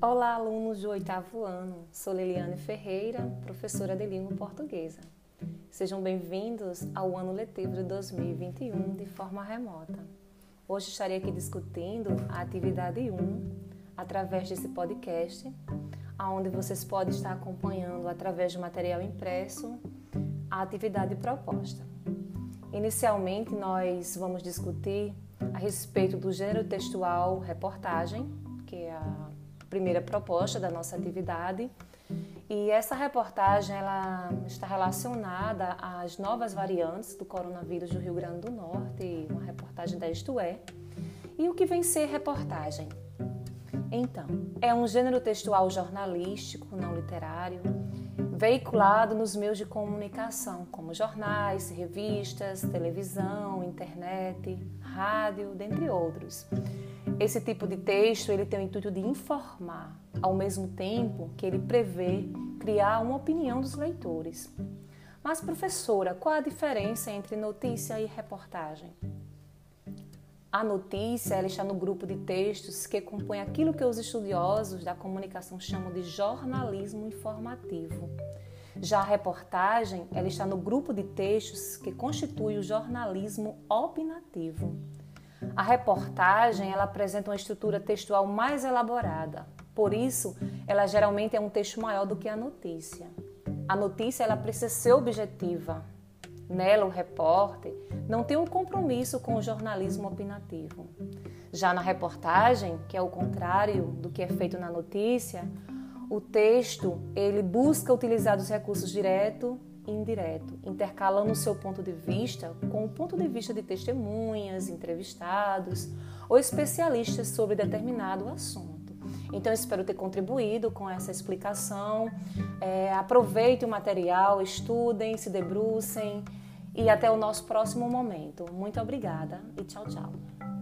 Olá, alunos do oitavo ano. Sou Liliane Ferreira, professora de língua portuguesa. Sejam bem-vindos ao ano letivo 2021 de forma remota. Hoje estarei aqui discutindo a atividade 1 através desse podcast, onde vocês podem estar acompanhando através do material impresso a atividade proposta. Inicialmente, nós vamos discutir a respeito do gênero textual reportagem, que é a primeira proposta da nossa atividade. E essa reportagem ela está relacionada às novas variantes do coronavírus do Rio Grande do Norte, uma reportagem da Isto É. E o que vem ser reportagem? Então, é um gênero textual jornalístico, não literário, veiculado nos meios de comunicação, como jornais, revistas, televisão, internet, rádio, dentre outros. Esse tipo de texto ele tem o intuito de informar, ao mesmo tempo que ele prevê criar uma opinião dos leitores. Mas, professora, qual a diferença entre notícia e reportagem? A notícia ela está no grupo de textos que compõe aquilo que os estudiosos da comunicação chamam de jornalismo informativo. Já a reportagem ela está no grupo de textos que constitui o jornalismo opinativo. A reportagem ela apresenta uma estrutura textual mais elaborada, por isso ela geralmente é um texto maior do que a notícia. A notícia ela precisa ser objetiva. Nela o repórter não tem um compromisso com o jornalismo opinativo. Já na reportagem, que é o contrário do que é feito na notícia, o texto ele busca utilizar os recursos direto indireto, intercalando o seu ponto de vista com o ponto de vista de testemunhas, entrevistados ou especialistas sobre determinado assunto. Então, espero ter contribuído com essa explicação. É, aproveite o material, estudem, se debrucem e até o nosso próximo momento. Muito obrigada e tchau, tchau.